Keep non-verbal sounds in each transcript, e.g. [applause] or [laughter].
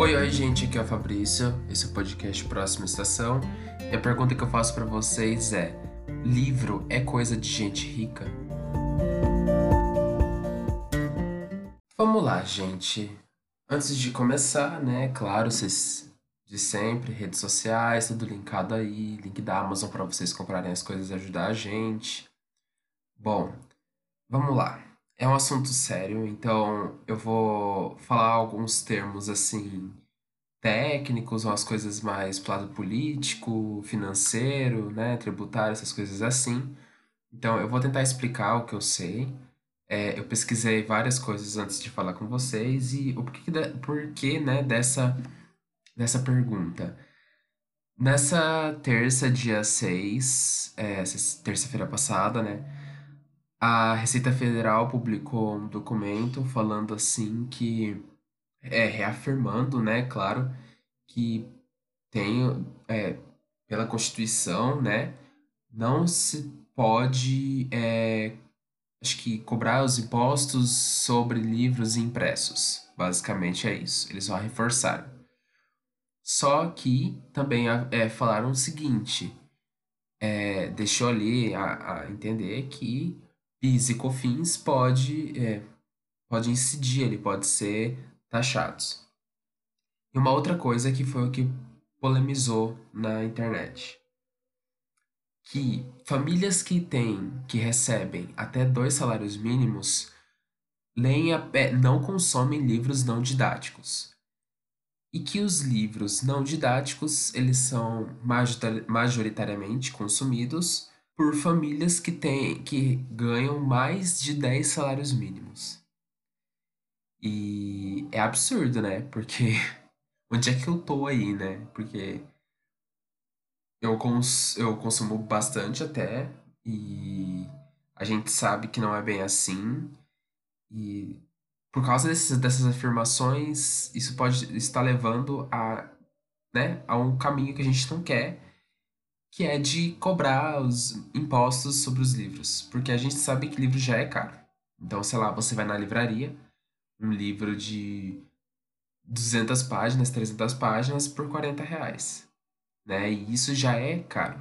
Oi, oi, gente, aqui é o Fabrício. Esse é o podcast Próxima Estação. E a pergunta que eu faço para vocês é: livro é coisa de gente rica? Vamos lá, gente. Antes de começar, né, claro, vocês de sempre, redes sociais, tudo linkado aí, link da Amazon para vocês comprarem as coisas e ajudar a gente. Bom, vamos lá. É um assunto sério, então eu vou falar alguns termos assim técnicos, umas coisas mais pro lado político, financeiro, né, tributário, essas coisas assim. Então eu vou tentar explicar o que eu sei. É, eu pesquisei várias coisas antes de falar com vocês e o porquê, porquê né, dessa, dessa pergunta. Nessa terça, dia 6, é, terça-feira passada, né? A Receita Federal publicou um documento falando assim que é reafirmando, né, claro, que tem é, pela Constituição, né, não se pode é, acho que cobrar os impostos sobre livros impressos. Basicamente é isso. Eles vão reforçar. Só que também é, falaram o seguinte: é, deixou ali a, a entender que PIS e COFINS pode, é, pode incidir, ele pode ser taxados. E uma outra coisa que foi o que polemizou na internet. Que famílias que têm, que recebem até dois salários mínimos, leem a, não consomem livros não didáticos. E que os livros não didáticos, eles são majoritariamente consumidos por famílias que, têm, que ganham mais de 10 salários mínimos. E é absurdo, né? Porque [laughs] onde é que eu tô aí, né? Porque eu, cons eu consumo bastante até, e a gente sabe que não é bem assim. E por causa desses, dessas afirmações, isso pode estar levando a, né, a um caminho que a gente não quer que é de cobrar os impostos sobre os livros, porque a gente sabe que livro já é caro. Então, sei lá, você vai na livraria, um livro de 200 páginas, 300 páginas por 40 reais, né? E isso já é caro.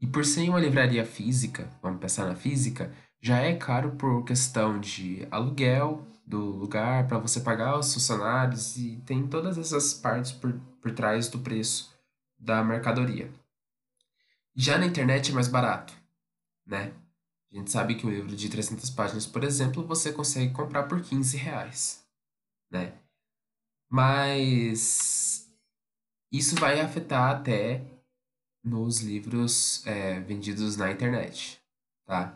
E por ser uma livraria física, vamos pensar na física, já é caro por questão de aluguel do lugar para você pagar os funcionários e tem todas essas partes por, por trás do preço da mercadoria. Já na internet é mais barato, né? A gente sabe que um livro de 300 páginas, por exemplo, você consegue comprar por 15 reais, né? Mas isso vai afetar até nos livros é, vendidos na internet, tá?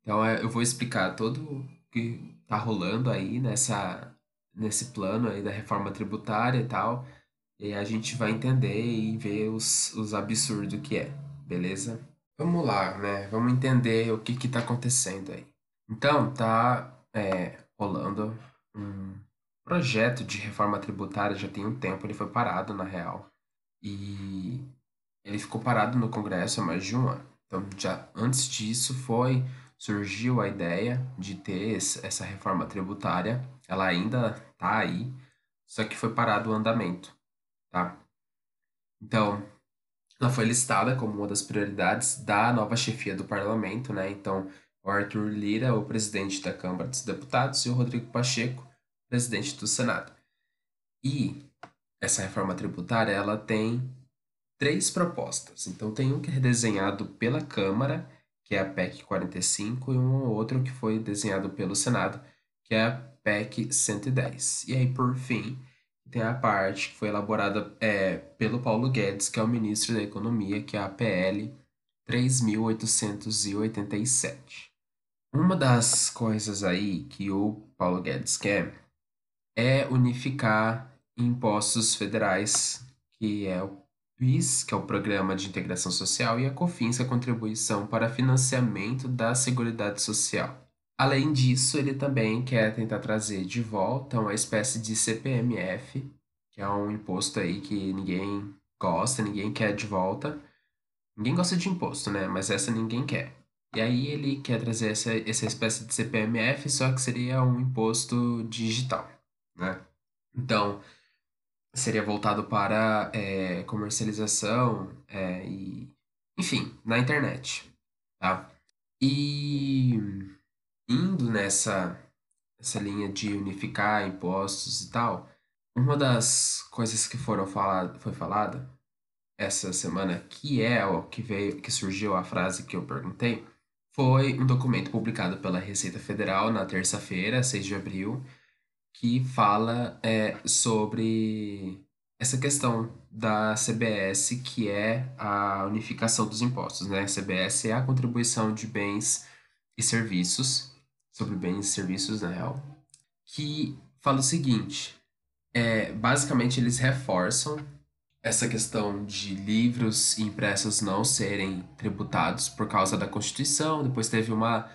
Então é, eu vou explicar todo o que tá rolando aí nessa, nesse plano aí da reforma tributária e tal, e a gente vai entender e ver os, os absurdos que é beleza? Vamos lá, né? Vamos entender o que que tá acontecendo aí. Então, tá é, rolando um projeto de reforma tributária já tem um tempo, ele foi parado na real. E ele ficou parado no Congresso há mais de um ano. Então, já antes disso foi surgiu a ideia de ter essa reforma tributária. Ela ainda tá aí, só que foi parado o andamento, tá? Então, ela foi listada como uma das prioridades da nova chefia do parlamento, né? Então, o Arthur Lira, o presidente da Câmara dos Deputados, e o Rodrigo Pacheco, presidente do Senado. E essa reforma tributária, ela tem três propostas. Então, tem um que é desenhado pela Câmara, que é a PEC 45, e um outro que foi desenhado pelo Senado, que é a PEC 110. E aí, por fim, tem a parte que foi elaborada é, pelo Paulo Guedes, que é o ministro da Economia, que é a PL 3887. Uma das coisas aí que o Paulo Guedes quer é unificar impostos federais, que é o PIS, que é o Programa de Integração Social, e a COFINS, que é a Contribuição para Financiamento da Seguridade Social. Além disso, ele também quer tentar trazer de volta uma espécie de CPMF, que é um imposto aí que ninguém gosta, ninguém quer de volta. Ninguém gosta de imposto, né? Mas essa ninguém quer. E aí ele quer trazer essa, essa espécie de CPMF, só que seria um imposto digital, né? Então, seria voltado para é, comercialização é, e, enfim, na internet, tá? E indo nessa, nessa linha de unificar impostos e tal, uma das coisas que foram falado, foi falada essa semana, que é o que veio, que surgiu a frase que eu perguntei, foi um documento publicado pela Receita Federal na terça-feira, 6 de abril, que fala é, sobre essa questão da CBS, que é a unificação dos impostos, né? A CBS é a contribuição de bens e serviços, sobre bens e serviços, na real, que fala o seguinte, é, basicamente eles reforçam essa questão de livros impressos não serem tributados por causa da Constituição. Depois teve uma,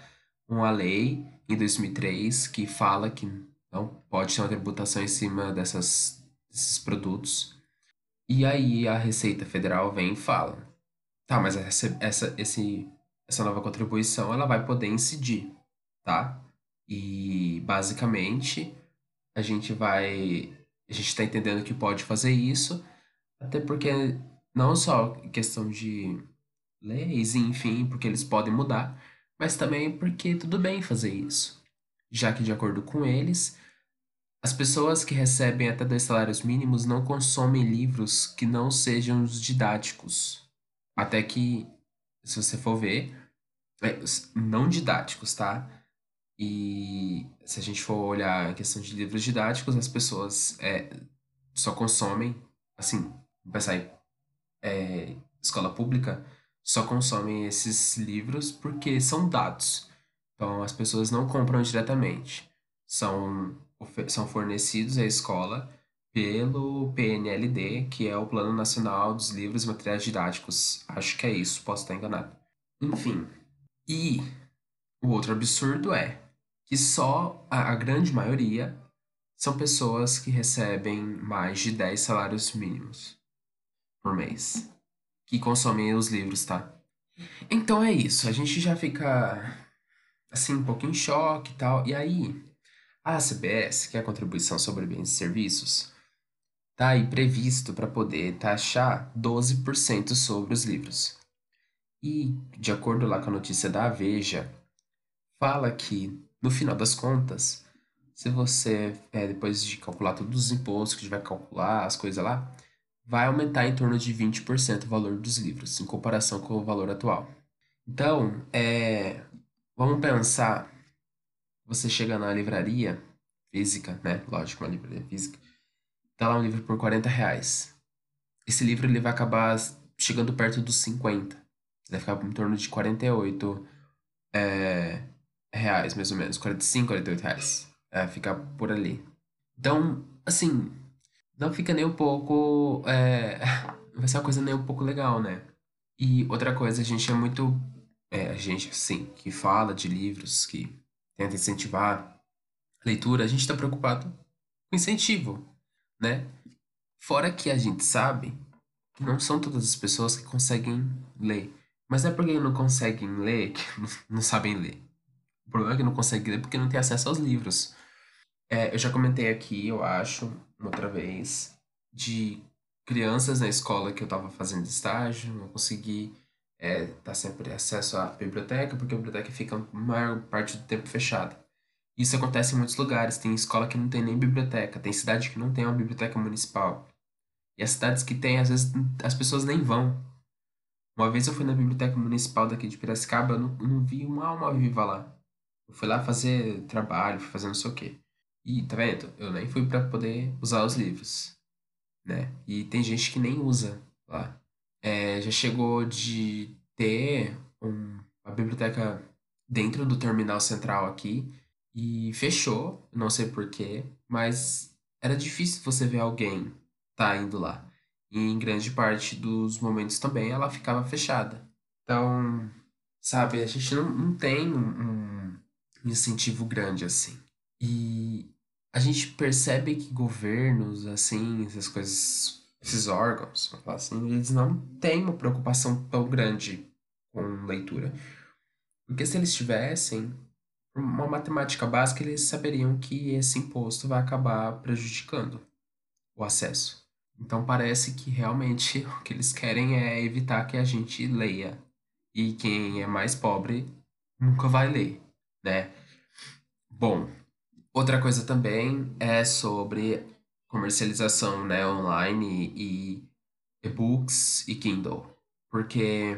uma lei em 2003 que fala que não pode ter uma tributação em cima dessas, desses produtos. E aí a Receita Federal vem e fala: tá, mas essa, essa, esse, essa nova contribuição ela vai poder incidir, tá? E basicamente a gente vai. A gente está entendendo que pode fazer isso até porque não só questão de leis, enfim, porque eles podem mudar, mas também porque tudo bem fazer isso. Já que, de acordo com eles, as pessoas que recebem até dois salários mínimos não consomem livros que não sejam os didáticos. Até que, se você for ver, é, não didáticos, tá? E se a gente for olhar a questão de livros didáticos, as pessoas é, só consomem, assim, em é, escola pública, só consomem esses livros porque são dados. Então, as pessoas não compram diretamente. São, são fornecidos à escola pelo PNLD, que é o Plano Nacional dos Livros e Materiais Didáticos. Acho que é isso, posso estar enganado. Enfim. E o outro absurdo é que só a, a grande maioria são pessoas que recebem mais de 10 salários mínimos por mês que consomem os livros, tá? Então é isso, a gente já fica assim um pouco em choque e tal. E aí, a CBS, que é a contribuição sobre bens e serviços, tá aí previsto para poder taxar 12% sobre os livros. E, de acordo lá com a notícia da Veja, fala que, no final das contas, se você, é, depois de calcular todos os impostos que vai calcular, as coisas lá, vai aumentar em torno de 20% o valor dos livros, em comparação com o valor atual. Então, é, vamos pensar, você chega na livraria física, né? Lógico, uma livraria física, tá lá um livro por 40 reais. Esse livro ele vai acabar chegando perto dos 50. Vai ficar em torno de 48 é, reais, mais ou menos. 45, 48 reais. É, fica por ali. Então, assim, não fica nem um pouco. É... [laughs] Vai ser uma coisa nem um pouco legal, né? E outra coisa, a gente é muito. É, a gente, assim, que fala de livros, que tenta incentivar a leitura, a gente está preocupado com incentivo, né? Fora que a gente sabe que não são todas as pessoas que conseguem ler. Mas não é porque não conseguem ler que [laughs] não sabem ler. O problema é que não conseguem ler porque não tem acesso aos livros. É, eu já comentei aqui, eu acho, outra vez, de crianças na escola que eu estava fazendo estágio, não consegui é, sempre acesso à biblioteca, porque a biblioteca fica a maior parte do tempo fechada. Isso acontece em muitos lugares, tem escola que não tem nem biblioteca, tem cidade que não tem uma biblioteca municipal. E as cidades que tem, às vezes, as pessoas nem vão. Uma vez eu fui na biblioteca municipal daqui de Piracicaba, eu não, não vi uma alma viva lá. Eu fui lá fazer trabalho, fui fazer não sei o quê. E, tá vendo? Eu nem fui para poder usar os livros, né? E tem gente que nem usa lá. É, já chegou de ter um, uma biblioteca dentro do terminal central aqui e fechou, não sei porquê, mas era difícil você ver alguém tá indo lá. E em grande parte dos momentos também ela ficava fechada. Então, sabe, a gente não, não tem um, um incentivo grande assim. E a gente percebe que governos, assim, essas coisas, esses órgãos, vamos falar assim, eles não têm uma preocupação tão grande com leitura. Porque se eles tivessem uma matemática básica, eles saberiam que esse imposto vai acabar prejudicando o acesso. Então parece que realmente [laughs] o que eles querem é evitar que a gente leia. E quem é mais pobre nunca vai ler, né? Bom, outra coisa também é sobre comercialização, né, online e e-books e Kindle, porque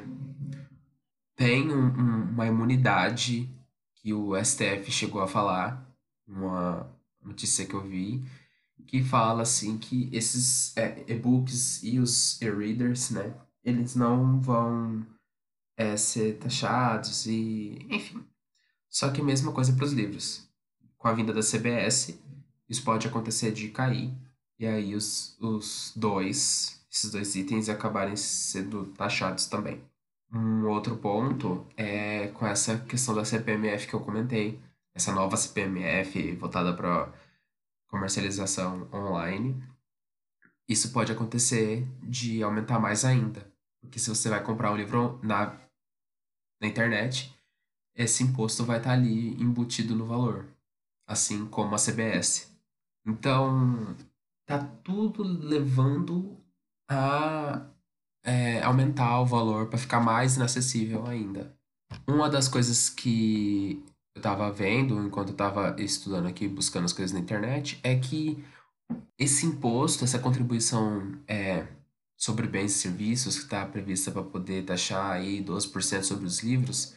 tem um- um- uma imunidade que o STF chegou a falar, uma notícia que eu vi, que fala assim que esses é, e-books e os e-readers, né, eles não vão é, ser taxados e, enfim. Só que mesma coisa para os livros. Com a vinda da CBS, isso pode acontecer de cair, e aí os, os dois, esses dois itens acabarem sendo taxados também. Um outro ponto é com essa questão da CPMF que eu comentei, essa nova CPMF voltada para comercialização online. Isso pode acontecer de aumentar mais ainda, porque se você vai comprar um livro na, na internet, esse imposto vai estar ali embutido no valor, assim como a CBS. Então, tá tudo levando a é, aumentar o valor para ficar mais inacessível ainda. Uma das coisas que eu estava vendo enquanto eu estava estudando aqui, buscando as coisas na internet, é que esse imposto, essa contribuição é, sobre bens e serviços que está prevista para poder taxar aí 12% sobre os livros,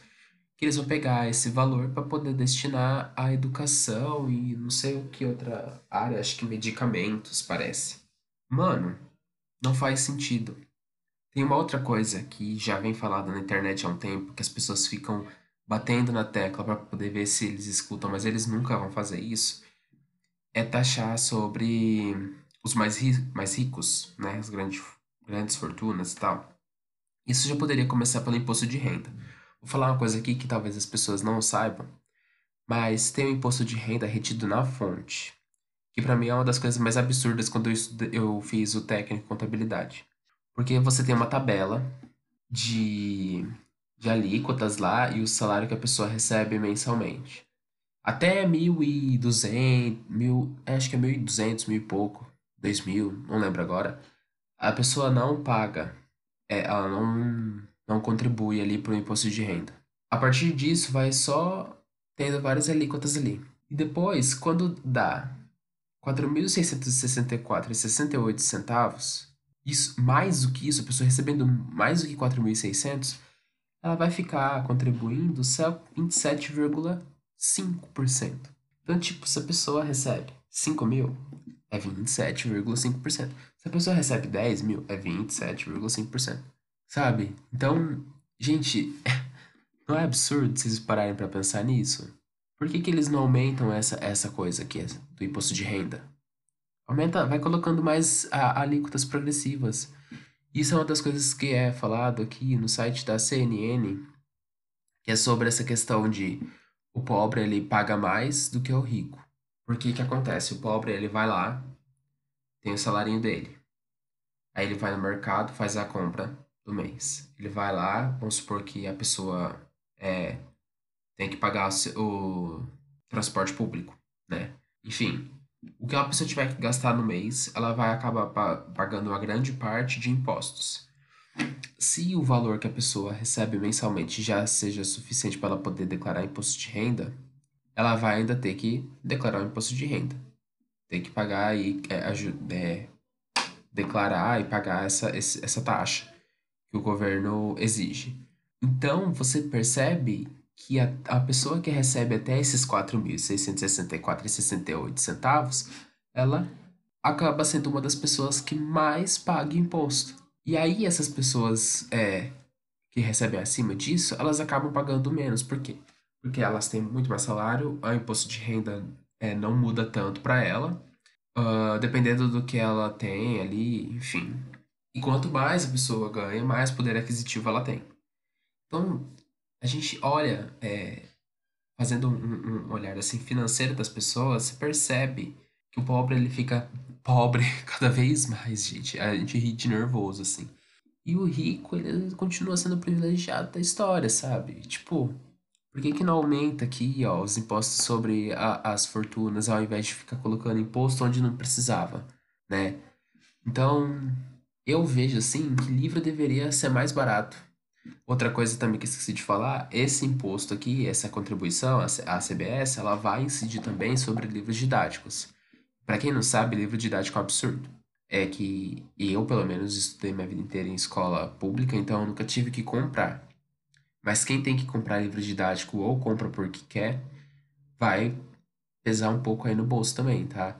que eles vão pegar esse valor para poder destinar à educação e não sei o que outra área, acho que medicamentos, parece. Mano, não faz sentido. Tem uma outra coisa que já vem falada na internet há um tempo, que as pessoas ficam batendo na tecla para poder ver se eles escutam, mas eles nunca vão fazer isso, é taxar sobre os mais, ri mais ricos, né, as grandes, grandes fortunas e tal. Isso já poderia começar pelo imposto de renda. Vou falar uma coisa aqui que talvez as pessoas não saibam, mas tem o imposto de renda retido na fonte, que para mim é uma das coisas mais absurdas quando eu, estudei, eu fiz o técnico em contabilidade. Porque você tem uma tabela de, de alíquotas lá e o salário que a pessoa recebe mensalmente. Até 1.200, mil, acho que é 1.200, mil e pouco, 2.000, não lembro agora. A pessoa não paga, é, ela não, não contribui ali para o imposto de renda. A partir disso, vai só tendo várias alíquotas ali. E depois, quando dá 4.664,68 centavos, isso, mais do que isso, a pessoa recebendo mais do que 4.600, ela vai ficar contribuindo só 27,5%. Então, tipo, se a pessoa recebe 5 mil, é 27,5%. Se a pessoa recebe 10 mil, é 27,5%. Sabe? Então, gente, [laughs] não é absurdo vocês pararem para pensar nisso? Por que, que eles não aumentam essa, essa coisa aqui do imposto de renda? Aumenta, vai colocando mais a, alíquotas progressivas. Isso é uma das coisas que é falado aqui no site da CNN, que é sobre essa questão de o pobre ele paga mais do que o rico. Por que que acontece? O pobre ele vai lá, tem o salarinho dele. Aí ele vai no mercado, faz a compra do mês. Ele vai lá, vamos supor que a pessoa é, tem que pagar o, o transporte público, né? Enfim, o que a pessoa tiver que gastar no mês, ela vai acabar pagando uma grande parte de impostos. Se o valor que a pessoa recebe mensalmente já seja suficiente para ela poder declarar imposto de renda, ela vai ainda ter que declarar o imposto de renda. Tem que pagar e é, é, declarar e pagar essa, essa taxa que o governo exige. Então, você percebe que a, a pessoa que recebe até esses 4.664,68 centavos, ela acaba sendo uma das pessoas que mais paga imposto. E aí essas pessoas é, que recebem acima disso, elas acabam pagando menos. Por quê? Porque elas têm muito mais salário, o imposto de renda é, não muda tanto para ela, uh, dependendo do que ela tem ali, enfim. E quanto mais a pessoa ganha, mais poder aquisitivo ela tem. Então, a gente olha, é, fazendo um, um, olhar assim financeiro das pessoas, você percebe que o pobre ele fica pobre [laughs] cada vez mais, gente. A gente ri de nervoso, assim. E o rico, ele continua sendo privilegiado da história, sabe? Tipo, por que que não aumenta aqui, ó, os impostos sobre a, as fortunas, ao invés de ficar colocando imposto onde não precisava, né? Então, eu vejo assim que livro deveria ser mais barato. Outra coisa também que esqueci de falar, esse imposto aqui, essa contribuição, a CBS, ela vai incidir também sobre livros didáticos. Para quem não sabe, livro didático é um absurdo. É que eu, pelo menos, estudei minha vida inteira em escola pública, então eu nunca tive que comprar. Mas quem tem que comprar livro didático ou compra porque quer, vai pesar um pouco aí no bolso também, tá?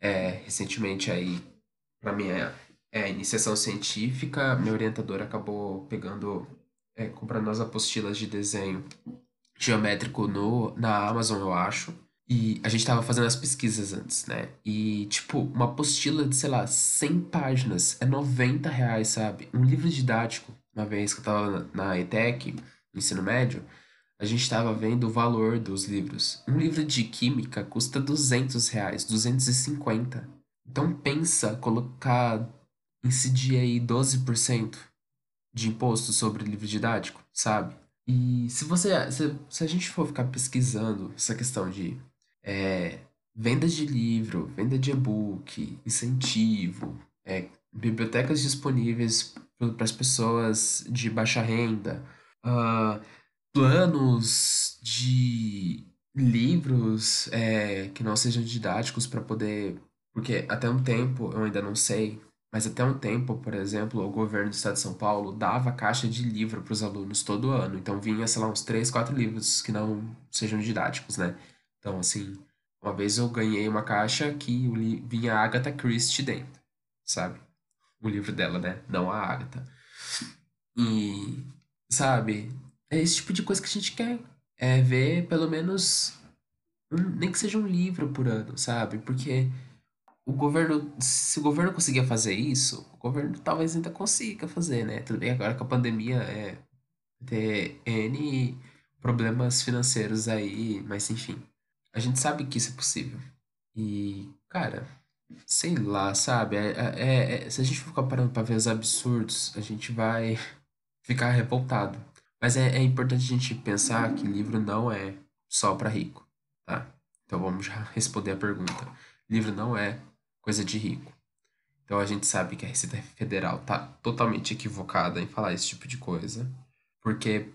É, recentemente aí, para minha é, iniciação científica, minha orientadora acabou pegando, é, comprando as apostilas de desenho geométrico no, na Amazon, eu acho. E a gente tava fazendo as pesquisas antes, né? E, tipo, uma apostila de, sei lá, 100 páginas é 90 reais, sabe? Um livro didático, uma vez que eu tava na, ETEC, no ensino médio, a gente tava vendo o valor dos livros. Um livro de química custa 200 reais, 250. Então pensa colocar, incidir aí 12% de imposto sobre livro didático, sabe? E se você, se, se a gente for ficar pesquisando essa questão de é, venda de livro, venda de e-book, incentivo, é, bibliotecas disponíveis para as pessoas de baixa renda, ah, planos de livros é, que não sejam didáticos para poder. Porque até um tempo, eu ainda não sei, mas até um tempo, por exemplo, o governo do estado de São Paulo dava caixa de livro para os alunos todo ano. Então vinha, sei lá, uns três, quatro livros que não sejam didáticos, né? Então, assim, uma vez eu ganhei uma caixa que vinha a Agatha Christie dentro, sabe? O livro dela, né? Não a Agatha. E, sabe, é esse tipo de coisa que a gente quer. É ver pelo menos, um- nem que seja um livro por ano, sabe? Porque o governo, se o governo conseguia fazer isso, o governo talvez ainda consiga fazer, né? Tudo bem agora com a pandemia é ter N problemas financeiros aí, mas enfim. A gente sabe que isso é possível. E, cara, sei lá, sabe? É, é- é- se a gente for ficar parando pra ver os absurdos, a gente vai [laughs] ficar revoltado. Mas é, é importante a gente pensar que livro não é só para rico, tá? Então vamos já [laughs] responder a pergunta. Livro não é coisa de rico. Então a gente sabe que a Receita Federal tá totalmente equivocada em falar esse tipo de coisa, porque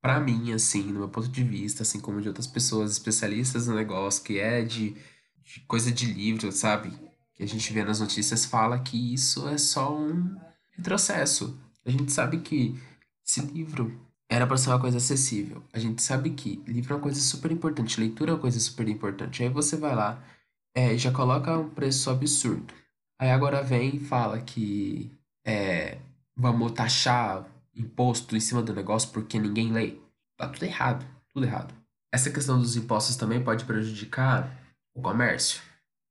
pra mim, assim, no meu ponto de vista, assim como de outras pessoas especialistas no negócio, que é de, de coisa de livro, sabe? Que a gente vê nas notícias, fala que isso é só um retrocesso. A gente sabe que esse livro era para ser uma coisa acessível. A gente sabe que livro é uma coisa super importante, leitura é uma coisa super importante. Aí você vai lá, é, já coloca um preço absurdo. Aí agora vem e fala que é, vamos taxar imposto em cima do negócio porque ninguém lê. Tá tudo errado, tudo errado. Essa questão dos impostos também pode prejudicar o comércio,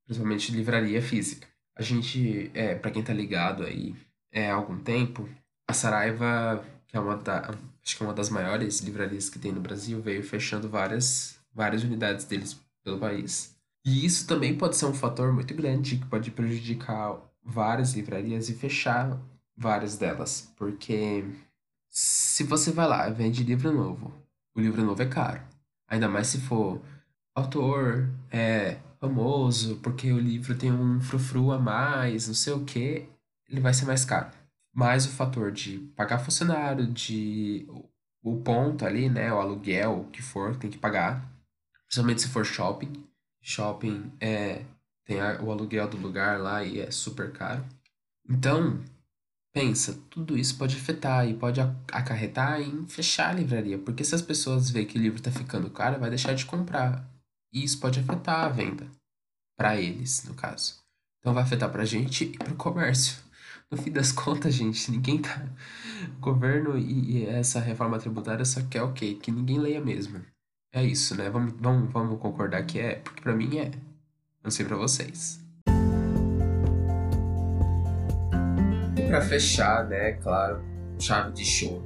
principalmente livraria física. A gente, é, para quem tá ligado aí é, há algum tempo, a Saraiva, que é uma da, acho que é uma das maiores livrarias que tem no Brasil, veio fechando várias, várias unidades deles pelo país. E isso também pode ser um fator muito grande que pode prejudicar várias livrarias e fechar várias delas, porque se você vai lá e vende livro novo, o livro novo é caro. Ainda mais se for autor, é famoso, porque o livro tem um frufru a mais, não sei o quê, ele vai ser mais caro. Mais o fator de pagar funcionário, de o ponto ali, né, o aluguel, o que for, tem que pagar. Principalmente se for shopping. Shopping é tem o aluguel do lugar lá e é super caro. Então, pensa, tudo isso pode afetar e pode acarretar em fechar a livraria, porque se as pessoas verem que o livro está ficando caro, vai deixar de comprar. E isso pode afetar a venda para eles, no caso. Então vai afetar para a gente e para o comércio. No fim das contas, gente, ninguém tá. O governo e, essa reforma tributária só quer o quê? Que ninguém leia mesmo. É isso, né? Vamos, vamos, vamos concordar que é, porque para mim é. Não sei para vocês. E para fechar, né, claro, chave de show.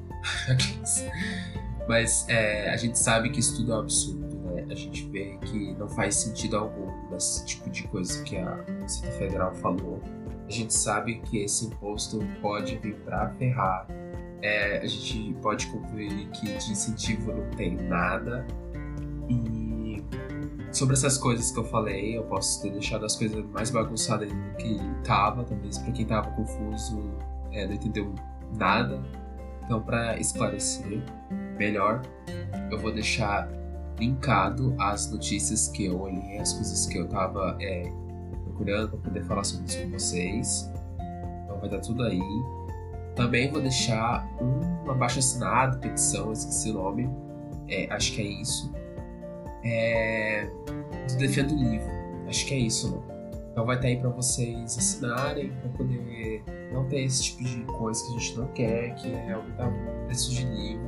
[laughs] Mas é, a gente sabe que isso tudo é um absurdo, né? A gente vê que não faz sentido algum esse tipo de coisa que a Receita Federal falou. A gente sabe que esse imposto pode vir para ferrar. É, a gente pode concluir que de incentivo não tem nada. E sobre essas coisas que eu falei, eu posso ter deixado as coisas mais bagunçadas do que tava, talvez para quem tava confuso é, não entendeu nada. Então, para esclarecer melhor, eu vou deixar linkado as notícias que eu olhei, as coisas que eu tava é, procurando para poder falar sobre isso com vocês. Então, vai estar tudo aí. Também vou deixar um abaixo assinado, petição, esqueci o nome, é, acho que é isso é, do Defendo Livro. Acho que é isso, né? Então vai estar aí para vocês assinarem, para poder não ter esse tipo de coisa que a gente não quer, que é aumentar o preço de livro,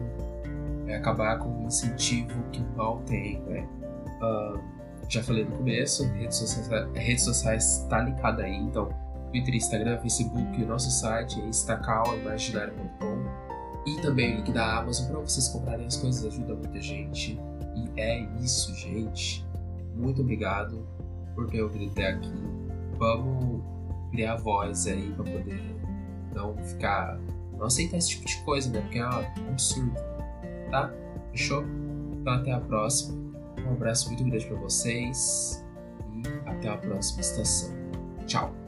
é acabar com o incentivo que mal tem, né? Uh, já falei no começo, redes sociais, redes sociais tá linkada aí, então Twitter, Instagram, Facebook, o nosso site é estacaoimaginário.com e também o link da Amazon para vocês comprarem as coisas, ajuda muita gente. É isso, gente. Muito obrigado por ter ouvido até aqui. Vamos criar voz aí para poder não ficar. Não aceitar esse tipo de coisa, né? Porque é um absurdo. Tá? Fechou? Então até a próxima. Um abraço muito grande para vocês e até a próxima estação. Tchau!